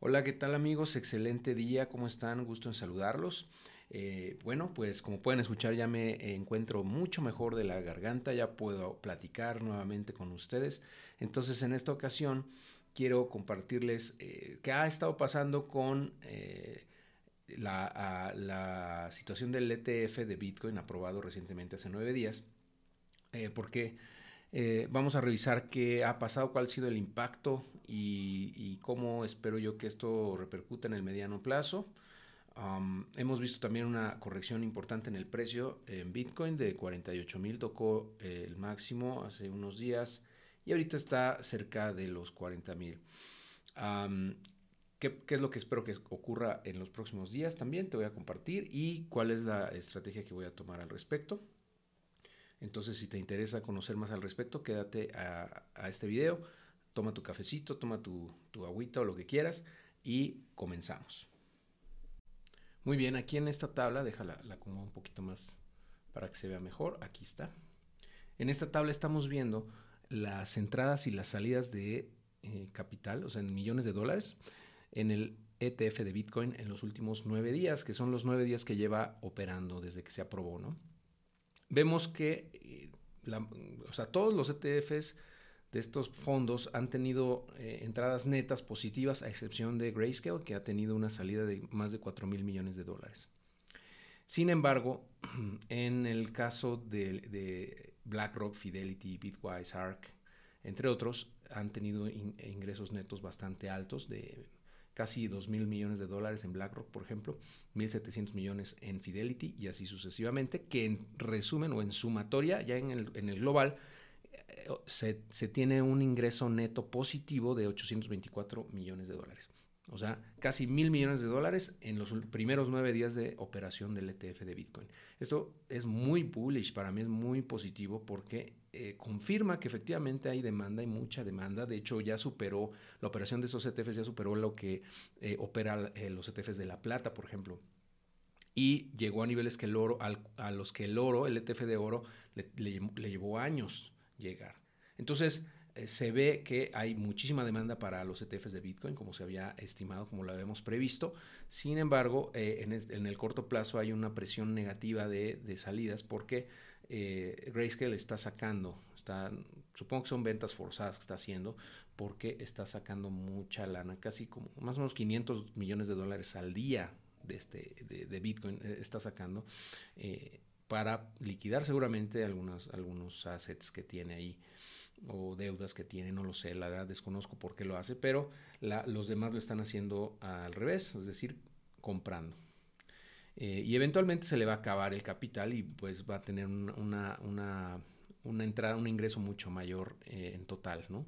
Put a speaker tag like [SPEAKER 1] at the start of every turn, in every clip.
[SPEAKER 1] Hola, ¿qué tal amigos? Excelente día, ¿cómo están? Gusto en saludarlos. Eh, bueno, pues como pueden escuchar ya me encuentro mucho mejor de la garganta, ya puedo platicar nuevamente con ustedes. Entonces en esta ocasión quiero compartirles eh, qué ha estado pasando con eh, la, la, situación del ETF de Bitcoin aprobado recientemente hace nueve días, porque eh, vamos a revisar qué ha pasado, cuál ha sido el impacto y, cómo espero yo que esto repercuta en el mediano plazo. hemos visto también una corrección importante en el precio en Bitcoin de 48 mil, tocó el máximo hace unos días y ahorita está cerca de los 40 mil. ¿qué, ¿Qué es lo que espero que ocurra en los próximos días? También te voy a compartir y cuál es la estrategia que voy a tomar al respecto. Entonces, si te interesa conocer más al respecto, quédate a, este video, toma tu cafecito, toma tu, agüita o lo que quieras y comenzamos. Muy bien, aquí en esta tabla, déjala la acomodo un poquito más para que se vea mejor. Aquí está. En esta tabla estamos viendo las entradas y las salidas de eh, capital, o sea, en millones de dólares, en el ETF de Bitcoin en los últimos nueve días, que son los nueve días que lleva operando desde que se aprobó, ¿no? Vemos que eh, o sea, todos los ETFs de estos fondos han tenido eh, entradas netas positivas, a excepción de Grayscale, que ha tenido una salida de más de 4 mil millones de dólares. Sin embargo, en el caso de, de BlackRock, Fidelity, Bitwise, ARK, entre otros, han tenido ingresos netos bastante altos de casi 2 mil millones de dólares en BlackRock, por ejemplo, 1.700 millones en Fidelity y así sucesivamente, que en resumen o en sumatoria, ya en el, en el global, eh, se, se, tiene un ingreso neto positivo de 824 millones de dólares. O sea, casi mil millones de dólares en los primeros nueve días de operación del ETF de Bitcoin. Esto es muy bullish, para mí es muy positivo porque eh, confirma que efectivamente hay demanda, hay mucha demanda. De hecho, ya superó, la operación de esos ETFs ya superó lo que eh, opera eh, los ETFs de la plata, por ejemplo. Y llegó a niveles que el oro, a los que el oro, el ETF de oro, le llevó años llegar. Entonces, se ve que hay muchísima demanda para los ETFs de Bitcoin, como se había estimado, como lo habíamos previsto. Sin embargo, en, el corto plazo hay una presión negativa de, salidas porque eh, Grayscale está sacando, está, supongo que son ventas forzadas que está haciendo, porque está sacando mucha lana, casi como más o menos 500 millones de dólares al día de, este, de, Bitcoin está sacando. para liquidar seguramente algunos, algunos assets que tiene ahí o deudas que tiene, no lo sé, la verdad desconozco por qué lo hace, pero los demás lo están haciendo al revés, es decir, comprando. Eh, y eventualmente se le va a acabar el capital y pues va a tener una, una, una entrada, un ingreso mucho mayor eh, en total, ¿no?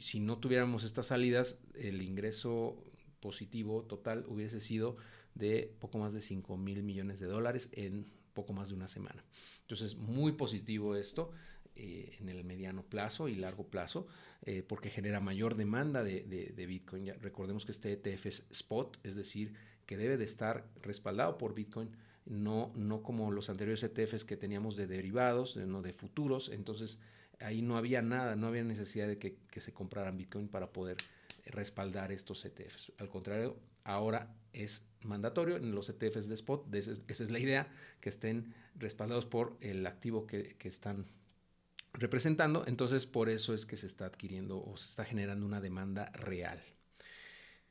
[SPEAKER 1] si no tuviéramos estas salidas, el ingreso positivo total hubiese sido de poco más de 5 mil millones de dólares en poco más de una semana. Entonces, muy positivo esto. Eh, en el mediano plazo y largo plazo, eh, porque genera mayor demanda de, Bitcoin. Ya recordemos que este ETF es spot, es decir, que debe de estar respaldado por Bitcoin, no, no como los anteriores ETFs que teníamos de derivados, no de futuros. Entonces, ahí no había nada, no había necesidad de que, se compraran Bitcoin para poder respaldar estos ETFs. Al contrario, ahora es mandatorio en los ETFs de spot, esa es, la idea, que estén respaldados por el activo que están representando, entonces por eso es que se está adquiriendo o se está generando una demanda real.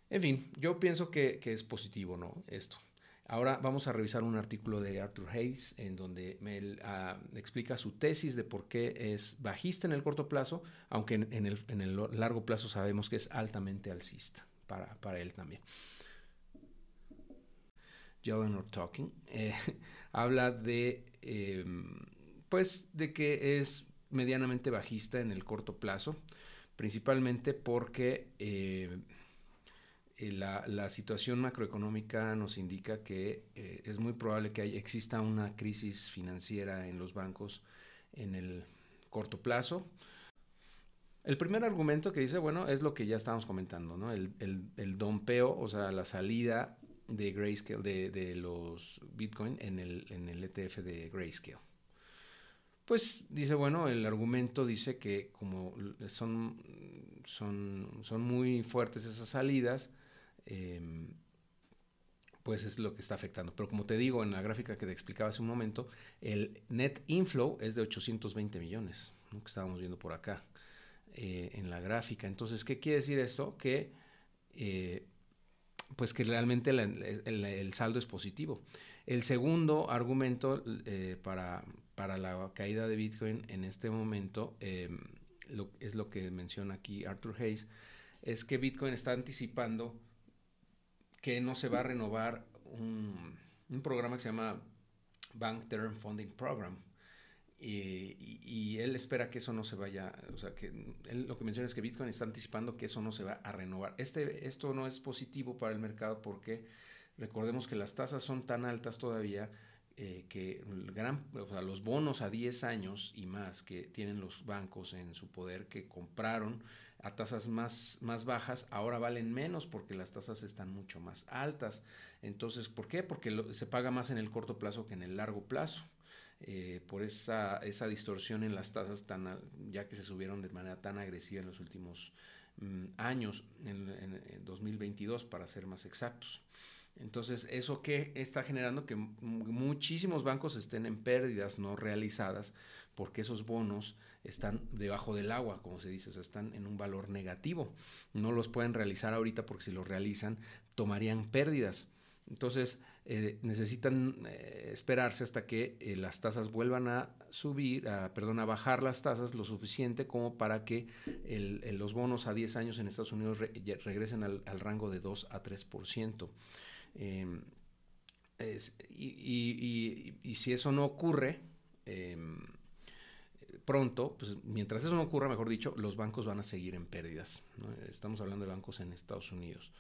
[SPEAKER 1] En fin, yo pienso que, es positivo, ¿no? Esto. Ahora vamos a revisar un artículo de Arthur Hayes en donde me ah, explica su tesis de por qué es bajista en el corto plazo, aunque en, el, largo plazo sabemos que es altamente alcista para, él también. Jelen Talking eh, habla de, em, pues, de que es medianamente bajista en el corto plazo, principalmente porque eh, eh, la, situación macroeconómica nos indica que eh, es muy probable que exista una crisis financiera en los bancos en el corto plazo. El primer argumento que dice, bueno, es lo que ya estábamos comentando, ¿no? El, el, dompeo, o sea, la salida de Grayscale, de, de los Bitcoin en el, en el ETF de Grayscale pues dice, bueno, el argumento dice que como son, son, son muy fuertes esas salidas, em, pues es lo que está afectando. Pero como te digo en la gráfica que te explicaba hace un momento, el net inflow es de 820 millones, que estábamos viendo por acá eh, en la gráfica. Entonces, ¿qué quiere decir esto? Que eh, pues que realmente el, saldo es positivo. El segundo argumento eh, para, para, la caída de Bitcoin en este momento em, es lo que menciona aquí Arthur Hayes, es que Bitcoin está anticipando que no se va a renovar un, programa que se llama Bank Term Funding Program. Y, él espera que eso no se vaya, o sea, que él lo que menciona es que Bitcoin está anticipando que eso no se va a renovar. Este, esto no es positivo para el mercado porque recordemos que las tasas son tan altas todavía eh, que los bonos a 10 años y más que tienen los bancos en su poder que compraron a tasas más, más bajas, ahora valen menos porque las tasas están mucho más altas. Entonces, ¿por qué? Porque se paga más en el corto plazo que en el largo plazo. Eh, por esa, esa distorsión en las tasas tan ya que se subieron de manera tan agresiva en los últimos mm, años, en, en, 2022 para ser más exactos. Entonces, ¿eso qué está generando? Que muchísimos bancos estén en pérdidas no realizadas porque esos bonos están debajo del agua, como se dice, o sea, están en un valor negativo. No los pueden realizar ahorita porque si los realizan tomarían pérdidas. Entonces, eh, necesitan eh, esperarse hasta que eh, las tasas vuelvan a subir, a, perdón, a bajar las tasas lo suficiente como para que los bonos a 10 años en Estados Unidos regresen al, rango de 2 a 3%. Em, y, y, si eso no ocurre, em, pronto, pues mientras eso no ocurra, mejor dicho, los bancos van a seguir en pérdidas. Estamos hablando de bancos en Estados Unidos.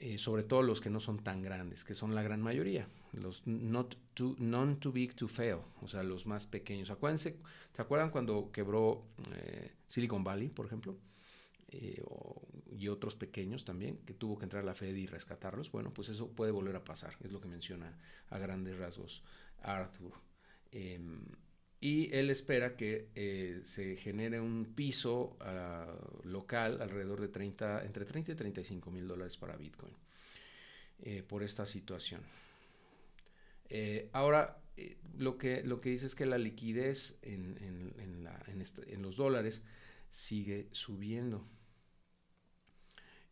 [SPEAKER 1] Eh, sobre todo los que no son tan grandes, que son la gran mayoría, los not too, non too big to fail, o sea, los más pequeños. Acuérdense, ¿se acuerdan cuando quebró eh, Silicon Valley, por ejemplo? Eh, y otros pequeños también, que tuvo que entrar la Fed y rescatarlos. Bueno, pues eso puede volver a pasar, es lo que menciona a grandes rasgos Arthur. Y él espera que eh, se genere un piso ah, local alrededor de 30, entre 30 y 35 mil dólares para Bitcoin eh, por esta situación. Eh, ahora, lo, que, lo que dice es que la liquidez en, en, los dólares sigue subiendo.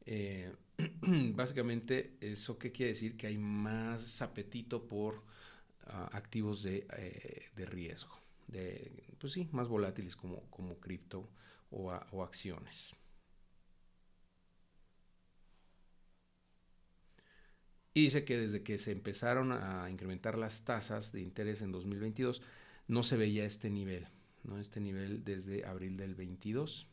[SPEAKER 1] básicamente, ¿eso qué quiere decir? Que hay más apetito por ah, activos de, de riesgo de, pues sí, más volátiles como, como cripto o, o acciones. Y dice que desde que se empezaron a incrementar las tasas de interés en 2022, no se veía este nivel, ¿no? Este nivel desde abril del 22.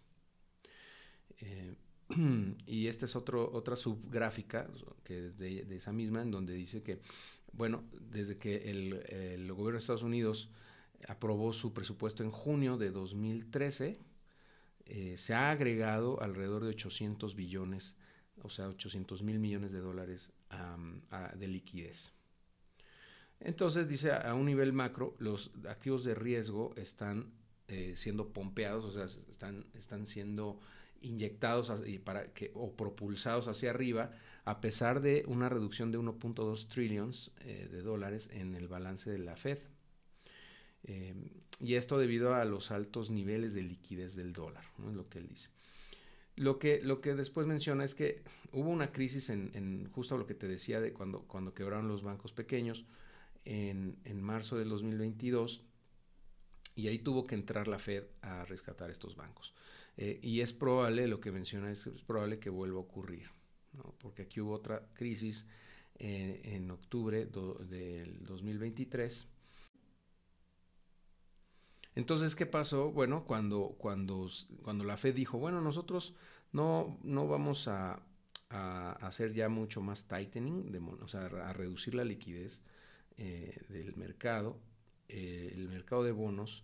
[SPEAKER 1] Eh, y esta es otra subgráfica que es de, esa misma, en donde dice que, bueno, desde que el, el gobierno de Estados Unidos aprobó su presupuesto en junio de 2013, eh, se ha agregado alrededor de 800 billones, o sea, 800 mil millones de dólares de liquidez. Entonces, dice, a un nivel macro, los activos de riesgo están eh, siendo pompeados, o sea, están, están siendo inyectados para que, o propulsados hacia arriba, a pesar de una reducción de 1.2 trillones eh, de dólares en el balance de la Fed. Em, y esto debido a los altos niveles de liquidez del dólar, es lo que él dice. Lo que, lo que después menciona es que hubo una crisis en, justo lo que te decía de cuando, cuando quebraron los bancos pequeños en, en marzo del 2022 y ahí tuvo que entrar la Fed a rescatar estos bancos. Eh, y es probable, lo que menciona es, es probable que vuelva a ocurrir, porque aquí hubo otra crisis eh, en octubre del 2023 entonces, ¿qué pasó? Bueno, cuando, cuando, cuando la Fed dijo, bueno, nosotros no, no vamos a, hacer ya mucho más tightening, de, o sea, a reducir la liquidez eh, del mercado, eh, el mercado de bonos,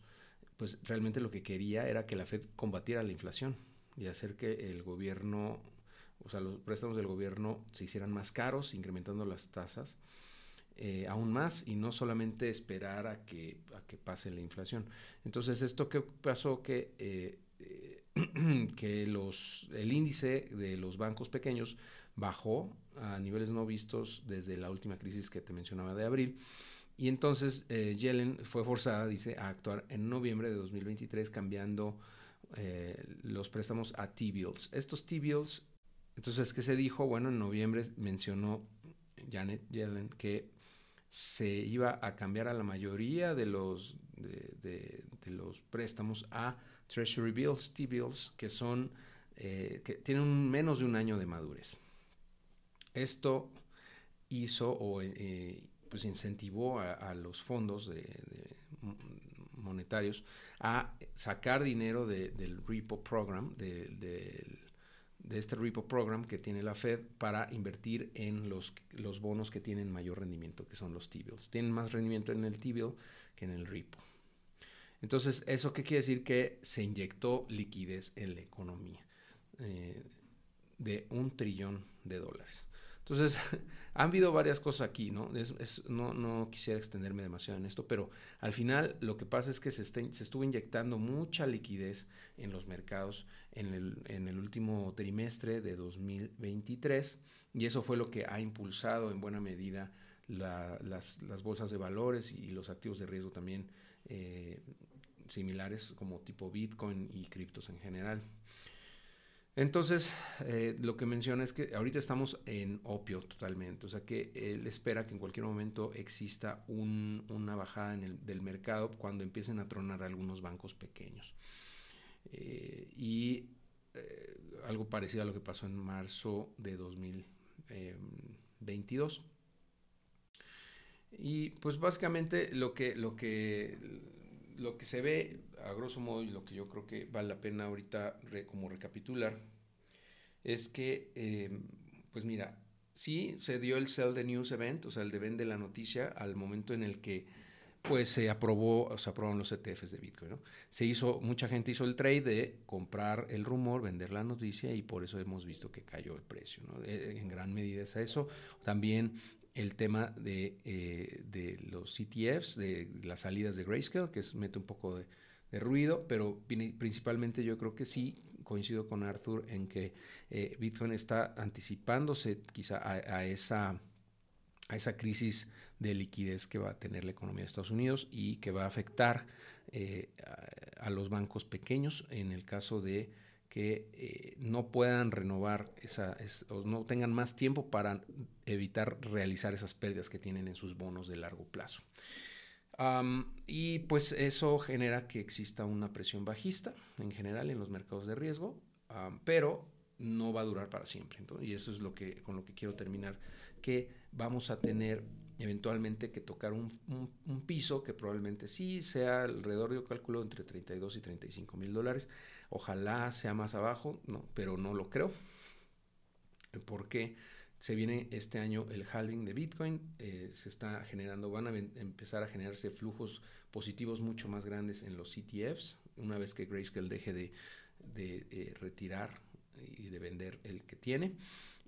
[SPEAKER 1] pues realmente lo que quería era que la Fed combatiera la inflación y hacer que el gobierno, o sea, los préstamos del gobierno se hicieran más caros, incrementando las tasas eh, aún más y no solamente esperar a que, a que pase la inflación. Entonces, esto que pasó que eh, que los, el índice de los bancos pequeños bajó a niveles no vistos desde la última crisis que te mencionaba de abril. Y entonces eh, Yellen fue forzada, dice, a actuar en noviembre de 2023 cambiando los préstamos a T-bills. Estos T-bills, entonces, ¿qué se dijo? Bueno, en noviembre mencionó Janet Yellen que se iba a cambiar a la mayoría de los, de, los préstamos a Treasury Bills, T-bills, que son, eh, que tienen menos de un año de madurez. Esto hizo o eh, pues incentivó a, los fondos monetarios a sacar dinero del repo program, de, este repo program que tiene la Fed para invertir en los, los bonos que tienen mayor rendimiento, que son los T-bills. Tienen más rendimiento en el T-bill que en el repo. Entonces, ¿eso qué quiere decir? Que se inyectó liquidez en la economía eh, de un trillón de dólares. Entonces, han habido varias cosas aquí, ¿no? no, quisiera extenderme demasiado en esto, pero al final lo que pasa es que se, estuvo inyectando mucha liquidez en los mercados en el, último trimestre de 2023 y eso fue lo que ha impulsado en buena medida las, las, bolsas de valores y los activos de riesgo también eh, similares como tipo Bitcoin y criptos en general. Entonces, eh, lo que menciona es que ahorita estamos en opio totalmente, o sea que él espera que en cualquier momento exista una bajada en el, del mercado cuando empiecen a tronar algunos bancos pequeños. Eh, y eh, algo parecido a lo que pasó en marzo de 2022. Y pues básicamente lo que, lo que lo que se ve, a grosso modo, y lo que yo creo que vale la pena ahorita como recapitular, es que, em, pues mira, sí se dio el Sell the News Event, o sea, el de vende la noticia, al momento en el que pues se aprobó, se aprobaron los ETFs de Bitcoin, ¿no? Se hizo, mucha gente hizo el trade de comprar el rumor, vender la noticia y por eso hemos visto que cayó el precio, ¿no? Eh, en gran medida es eso. También el tema de, eh, de los ETFs, de las salidas de Grayscale, que es, mete un poco de, ruido, pero principalmente yo creo que sí coincido con Arthur en que eh, Bitcoin está anticipándose quizá a, esa, a esa crisis de liquidez que va a tener la economía de Estados Unidos y que va a afectar eh, a, los bancos pequeños en el caso de que no puedan renovar esa, o no tengan más tiempo para evitar realizar esas pérdidas que tienen en sus bonos de largo plazo. y pues eso genera que exista una presión bajista en general en los mercados de riesgo, pero no va a durar para siempre. y eso es lo que, con lo que quiero terminar, que vamos a tener eventualmente que tocar un, piso que probablemente sí sea alrededor, yo calculo, entre 32 y 35 mil dólares Ojalá sea más abajo, no, pero no lo creo. Porque se viene este año el halving de Bitcoin, eh, se está generando, van a empezar a generarse flujos positivos mucho más grandes en los ETFs, una vez que Grayscale deje de, eh, retirar y de vender el que tiene.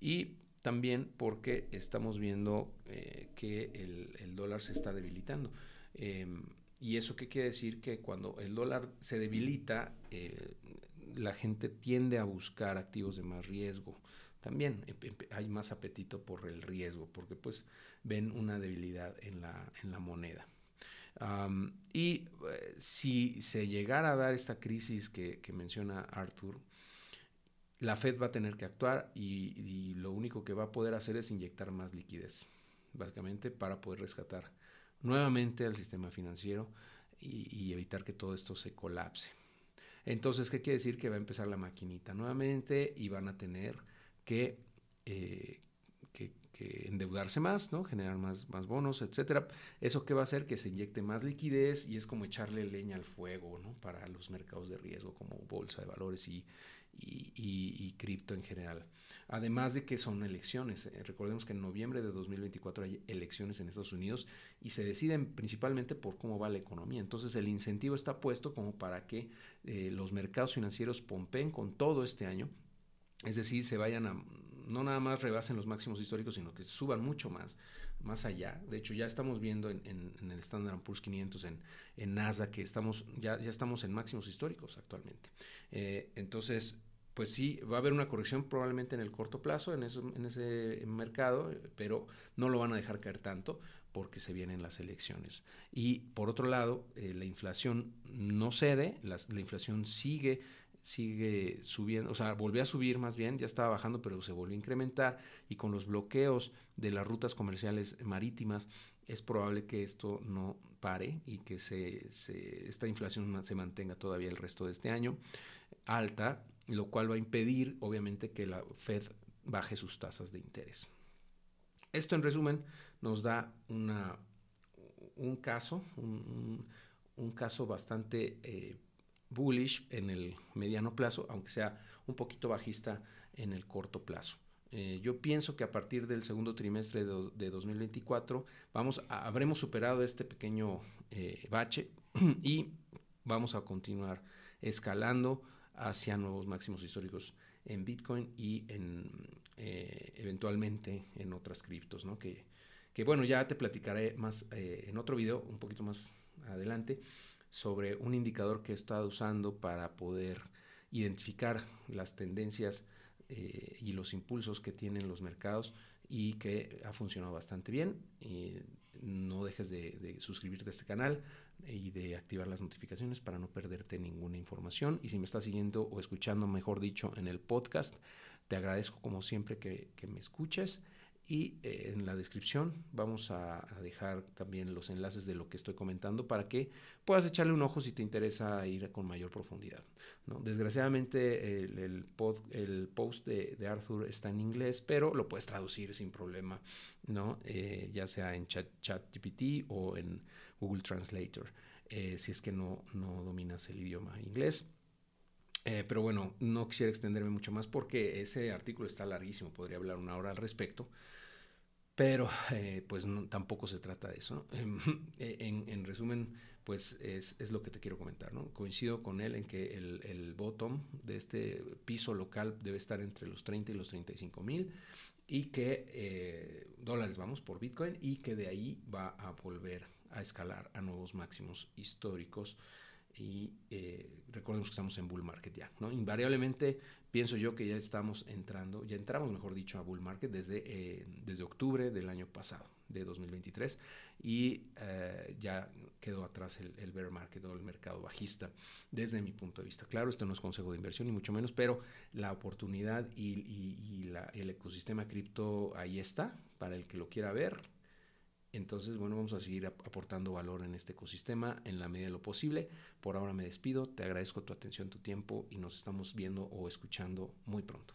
[SPEAKER 1] Y también porque estamos viendo eh, que el, dólar se está debilitando. Em, ¿Y eso qué quiere decir? Que cuando el dólar se debilita, la gente tiende a buscar activos de más riesgo. También hay más apetito por el riesgo, porque pues ven una debilidad en la, en la moneda. y eh, si se llegara a dar esta crisis que, menciona Arthur, la Fed va a tener que actuar y, y, lo único que va a poder hacer es inyectar más liquidez, básicamente para poder rescatar nuevamente al sistema financiero y, evitar que todo esto se colapse. Entonces, ¿qué quiere decir? Que va a empezar la maquinita nuevamente y van a tener que, eh, que, endeudarse más, ¿no? Generar más, más bonos, etcétera. ¿Eso qué va a hacer? Que se inyecte más liquidez y es como echarle leña al fuego, ¿no? Para los mercados de riesgo como bolsa de valores y, cripto en general. Además de que son elecciones. Eh, recordemos que en noviembre de 2024 hay elecciones en Estados Unidos y se deciden principalmente por cómo va la economía. Entonces el incentivo está puesto como para que eh, los mercados financieros pompeen con todo este año. Es decir, se vayan a no nada más rebasen los máximos históricos, sino que suban mucho más, más allá. De hecho, ya estamos viendo en, el Standard Poor's 500, en, en que estamos, ya, ya estamos en máximos históricos actualmente. Eh, entonces, pues sí, va a haber una corrección probablemente en el corto plazo en, en ese mercado, pero no lo van a dejar caer tanto porque se vienen las elecciones. Y por otro lado, eh, la inflación no cede, la, inflación sigue sigue subiendo, o sea, volvió a subir más bien, ya estaba bajando, pero se volvió a incrementar y con los bloqueos de las rutas comerciales marítimas es probable que esto no pare y que se, esta inflación se mantenga todavía el resto de este año alta, lo cual va a impedir, obviamente, que la Fed baje sus tasas de interés. Esto, en resumen, nos da una, un caso, un, caso bastante eh, bullish en el mediano plazo, aunque sea un poquito bajista en el corto plazo. Eh, yo pienso que a partir del segundo trimestre de, 2024 vamos habremos superado este pequeño eh, bache y vamos a continuar escalando hacia nuevos máximos históricos en Bitcoin y en eh, eventualmente en otras criptos, ¿no? Que, que, bueno, ya te platicaré más en otro video, un poquito más adelante, sobre un indicador que he estado usando para poder identificar las tendencias eh, y los impulsos que tienen los mercados y que ha funcionado bastante bien. no dejes de, de suscribirte a este canal, y de activar las notificaciones para no perderte ninguna información. Y si me estás siguiendo o escuchando, mejor dicho, en el podcast, te agradezco como siempre que, me escuches. Y eh, en la descripción vamos a, dejar también los enlaces de lo que estoy comentando para que puedas echarle un ojo si te interesa ir con mayor profundidad. ¿no? Desgraciadamente el, post de, Arthur está en inglés, pero lo puedes traducir sin problema, ¿no? Eh, ya sea en ChatGPT o en Google Translator, eh, si es que no, no dominas el idioma inglés. Pero bueno, no quisiera extenderme mucho más porque ese artículo está larguísimo, podría hablar una hora al respecto, pero eh, pues tampoco se trata de eso. En, resumen, pues es, lo que te quiero comentar. Coincido con él en que el, el, bottom de este piso local debe estar entre los 30 y los 35 mil y que dólares vamos por Bitcoin y que de ahí va a volver a escalar a nuevos máximos históricos y eh, recordemos que estamos en bull market ya, ¿no? Invariablemente pienso yo que ya estamos entrando, ya entramos, mejor dicho, a bull market desde, eh, desde octubre del año pasado, de 2023, y eh, ya quedó atrás el, bear market o el mercado bajista, desde mi punto de vista. Claro, esto no es consejo de inversión ni mucho menos, pero la oportunidad y, el ecosistema cripto ahí está, para el que lo quiera ver, entonces, bueno, vamos a seguir aportando valor en este ecosistema en la medida de lo posible. Por ahora me despido, te agradezco tu atención, tu tiempo y nos estamos viendo o escuchando muy pronto.